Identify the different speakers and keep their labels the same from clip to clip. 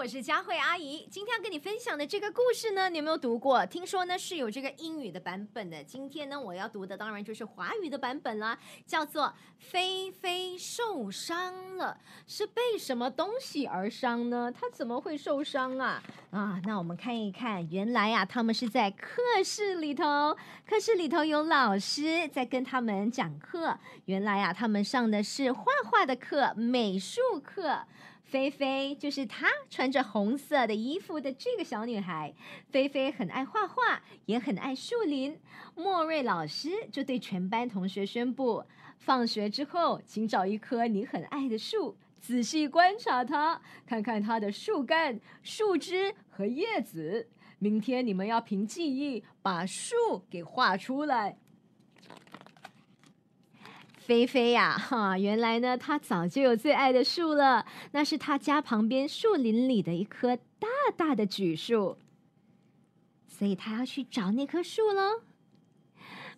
Speaker 1: 我是佳慧阿姨。今天要跟你分享的这个故事呢，你有没有读过？听说呢是有这个英语的版本的。今天呢，我要读的当然就是华语的版本啦，叫做《菲菲受伤了》，是被什么东西而伤呢？他怎么会受伤啊？啊，那我们看一看，原来啊，他们是在课室里头，课室里头有老师在跟他们讲课。原来啊，他们上的是画画的课，美术课。菲菲就是她穿着红色的衣服的这个小女孩。菲菲很爱画画，也很爱树林。莫瑞老师就对全班同学宣布：放学之后，请找一棵你很爱的树，仔细观察它，看看它的树干、树枝和叶子。明天你们要凭记忆把树给画出来。菲菲呀，哈，原来呢，他早就有最爱的树了，那是他家旁边树林里的一棵大大的榉树，所以他要去找那棵树喽。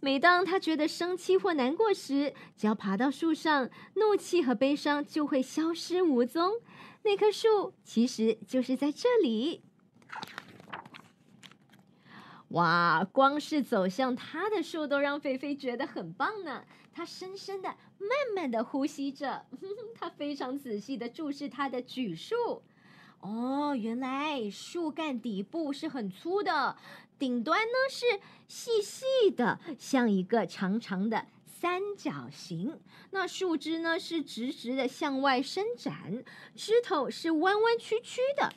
Speaker 1: 每当他觉得生气或难过时，只要爬到树上，怒气和悲伤就会消失无踪。那棵树其实就是在这里。哇，光是走向他的树都让菲菲觉得很棒呢。他深深的、慢慢的呼吸着，他非常仔细的注视他的榉树。哦，原来树干底部是很粗的，顶端呢是细细的，像一个长长的三角形。那树枝呢是直直的向外伸展，枝头是弯弯曲曲的。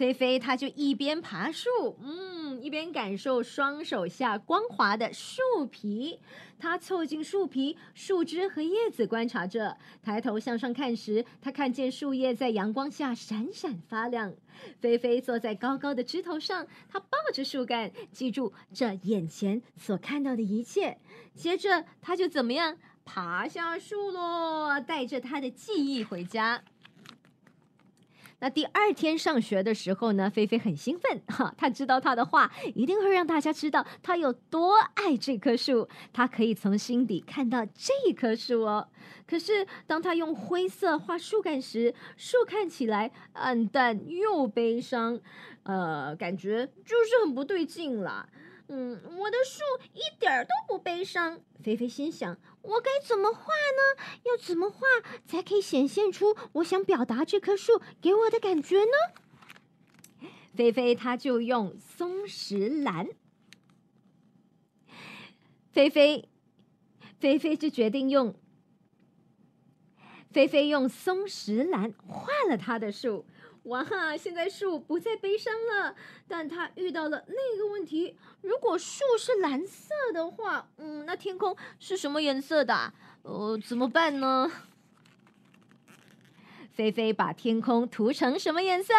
Speaker 1: 菲菲，他就一边爬树，嗯，一边感受双手下光滑的树皮。他凑近树皮、树枝和叶子观察着。抬头向上看时，他看见树叶在阳光下闪闪发亮。菲菲坐在高高的枝头上，他抱着树干，记住这眼前所看到的一切。接着，他就怎么样爬下树喽，带着他的记忆回家。那第二天上学的时候呢，菲菲很兴奋哈，他知道他的话一定会让大家知道他有多爱这棵树，他可以从心底看到这棵树哦。可是当他用灰色画树干时，树看起来暗淡又悲伤，呃，感觉就是很不对劲啦。嗯，我的树一点儿都不悲伤。菲菲心想：我该怎么画呢？要怎么画才可以显现出我想表达这棵树给我的感觉呢？菲菲她就用松石蓝。菲菲，菲菲就决定用。菲菲用松石蓝画了他的树。哇哈！现在树不再悲伤了，但他遇到了另一个问题：如果树是蓝色的话，嗯，那天空是什么颜色的？呃，怎么办呢？菲菲把天空涂成什么颜色？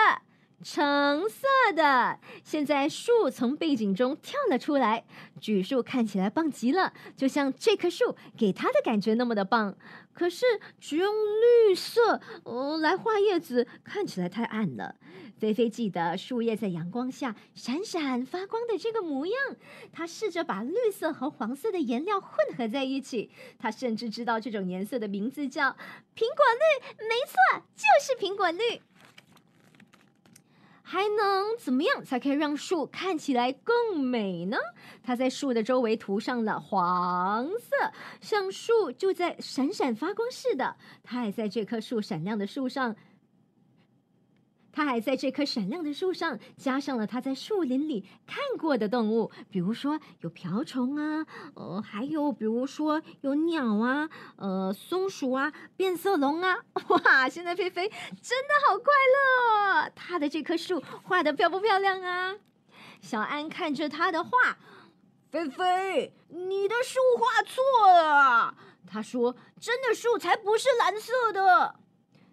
Speaker 1: 橙色的。现在树从背景中跳了出来，榉树看起来棒极了，就像这棵树给他的感觉那么的棒。可是只用绿色呃来画叶子，看起来太暗了。菲菲记得树叶在阳光下闪闪发光的这个模样，她试着把绿色和黄色的颜料混合在一起。她甚至知道这种颜色的名字叫苹果绿，没错，就是苹果绿。还能怎么样才可以让树看起来更美呢？它在树的周围涂上了黄色，像树就在闪闪发光似的。它还在这棵树闪亮的树上。他还在这棵闪亮的树上加上了他在树林里看过的动物，比如说有瓢虫啊，呃，还有比如说有鸟啊，呃，松鼠啊，变色龙啊，哇！现在菲菲真的好快乐，他的这棵树画的漂不漂亮啊？小安看着他的画，菲菲，你的树画错了。他说：“真的树才不是蓝色的。”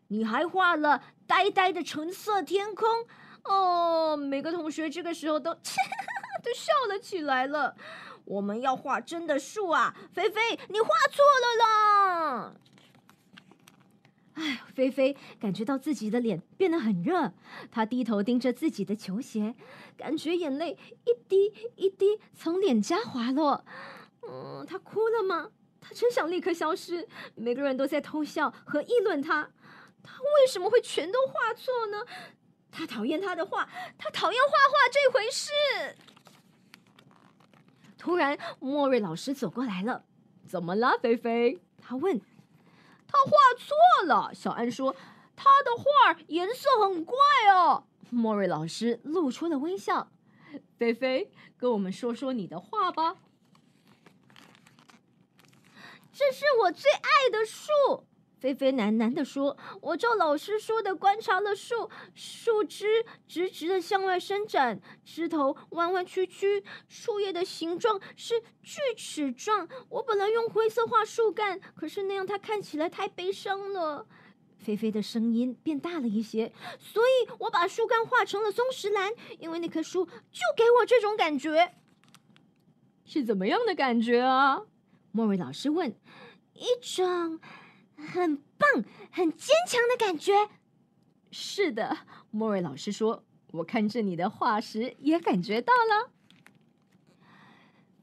Speaker 1: 你还画了呆呆的橙色天空哦！每个同学这个时候都 都笑了起来了。我们要画真的树啊，菲菲，你画错了啦！哎，菲菲感觉到自己的脸变得很热，她低头盯着自己的球鞋，感觉眼泪一滴一滴从脸颊滑落。嗯，她哭了吗？她真想立刻消失。每个人都在偷笑和议论她。他为什么会全都画错呢？他讨厌他的画，他讨厌画画这回事。突然，莫瑞老师走过来了。怎么了，菲菲？他问。他画错了。小安说：“他的画颜色很怪哦。”莫瑞老师露出了微笑。菲菲，跟我们说说你的画吧。这是我最爱的树。菲菲喃喃地说：“我照老师说的观察了树，树枝直直的向外伸展，枝头弯弯曲曲，树叶的形状是锯齿状。我本来用灰色画树干，可是那样它看起来太悲伤了。”菲菲的声音变大了一些，所以我把树干画成了松石兰，因为那棵树就给我这种感觉。是怎么样的感觉啊？莫瑞老师问。一种。很棒、很坚强的感觉。是的，莫瑞老师说：“我看着你的画时也感觉到了。”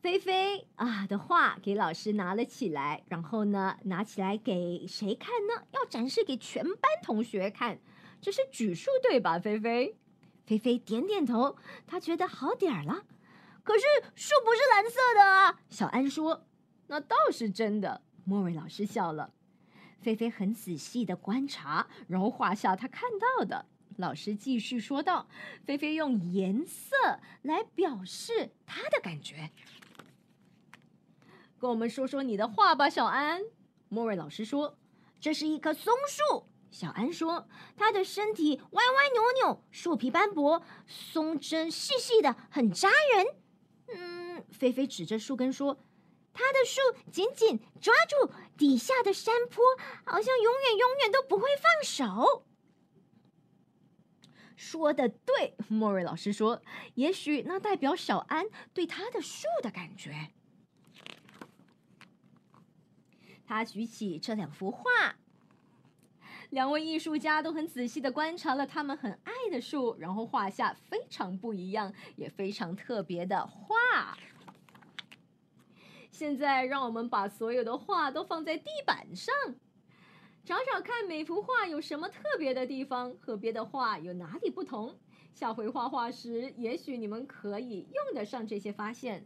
Speaker 1: 菲菲啊的画给老师拿了起来，然后呢，拿起来给谁看呢？要展示给全班同学看。这是举树对吧？菲菲，菲菲点点头，他觉得好点儿了。可是树不是蓝色的啊！小安说：“那倒是真的。”莫瑞老师笑了。菲菲很仔细的观察，然后画下他看到的。老师继续说道：“菲菲用颜色来表示他的感觉。跟我们说说你的画吧，小安。”莫瑞老师说：“这是一棵松树。”小安说：“它的身体歪歪扭扭，树皮斑驳，松针细细的，很扎人。”嗯，菲菲指着树根说。他的树紧紧抓住底下的山坡，好像永远永远都不会放手。说的对，莫瑞老师说，也许那代表小安对他的树的感觉。他举起这两幅画，两位艺术家都很仔细的观察了他们很爱的树，然后画下非常不一样也非常特别的画。现在，让我们把所有的画都放在地板上，找找看每幅画有什么特别的地方，和别的画有哪里不同。下回画画时，也许你们可以用得上这些发现。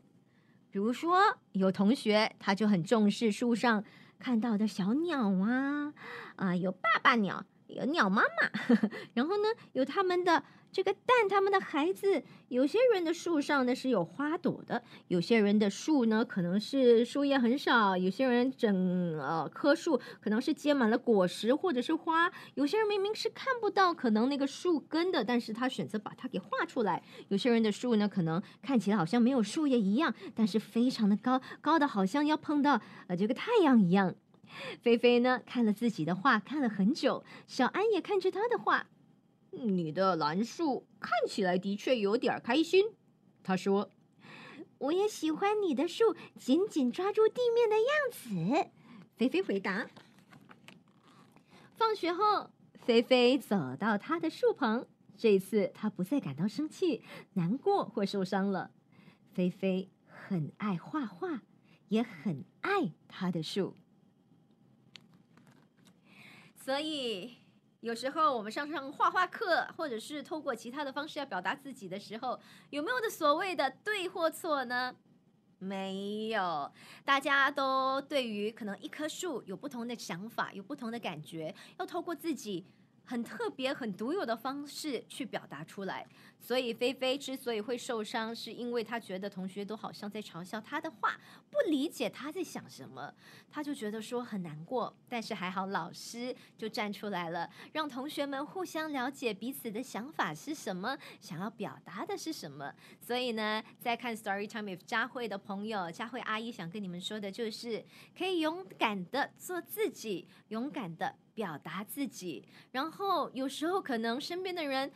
Speaker 1: 比如说，有同学他就很重视树上看到的小鸟啊，啊，有爸爸鸟，有鸟妈妈，呵 呵然后呢，有他们的。这个蛋，他们的孩子，有些人的树上呢是有花朵的，有些人的树呢可能是树叶很少，有些人整呃棵树可能是结满了果实或者是花，有些人明明是看不到可能那个树根的，但是他选择把它给画出来。有些人的树呢可能看起来好像没有树叶一样，但是非常的高，高的好像要碰到呃这个太阳一样。菲菲呢看了自己的画看了很久，小安也看着他的画。你的蓝树看起来的确有点开心，他说：“我也喜欢你的树紧紧抓住地面的样子。”菲菲回答。放学后，菲菲走到他的树棚，这次他不再感到生气、难过或受伤了。菲菲很爱画画，也很爱他的树，所以。有时候我们上上画画课，或者是透过其他的方式要表达自己的时候，有没有的所谓的对或错呢？没有，大家都对于可能一棵树有不同的想法，有不同的感觉，要透过自己。很特别、很独有的方式去表达出来，所以菲菲之所以会受伤，是因为她觉得同学都好像在嘲笑她的话，不理解她在想什么，她就觉得说很难过。但是还好，老师就站出来了，让同学们互相了解彼此的想法是什么，想要表达的是什么。所以呢，在看 Story Time with 佳慧的朋友，佳慧阿姨想跟你们说的就是，可以勇敢的做自己，勇敢的。表达自己，然后有时候可能身边的人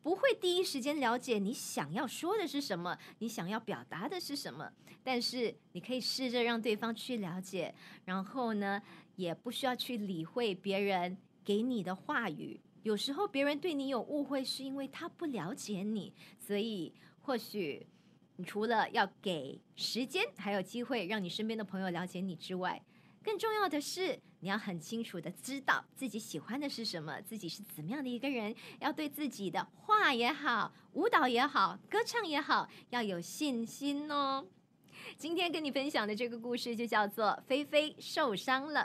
Speaker 1: 不会第一时间了解你想要说的是什么，你想要表达的是什么，但是你可以试着让对方去了解，然后呢，也不需要去理会别人给你的话语。有时候别人对你有误会，是因为他不了解你，所以或许你除了要给时间，还有机会让你身边的朋友了解你之外。更重要的是，你要很清楚的知道自己喜欢的是什么，自己是怎么样的一个人，要对自己的画也好、舞蹈也好、歌唱也好，要有信心哦。今天跟你分享的这个故事就叫做《菲菲受伤了》。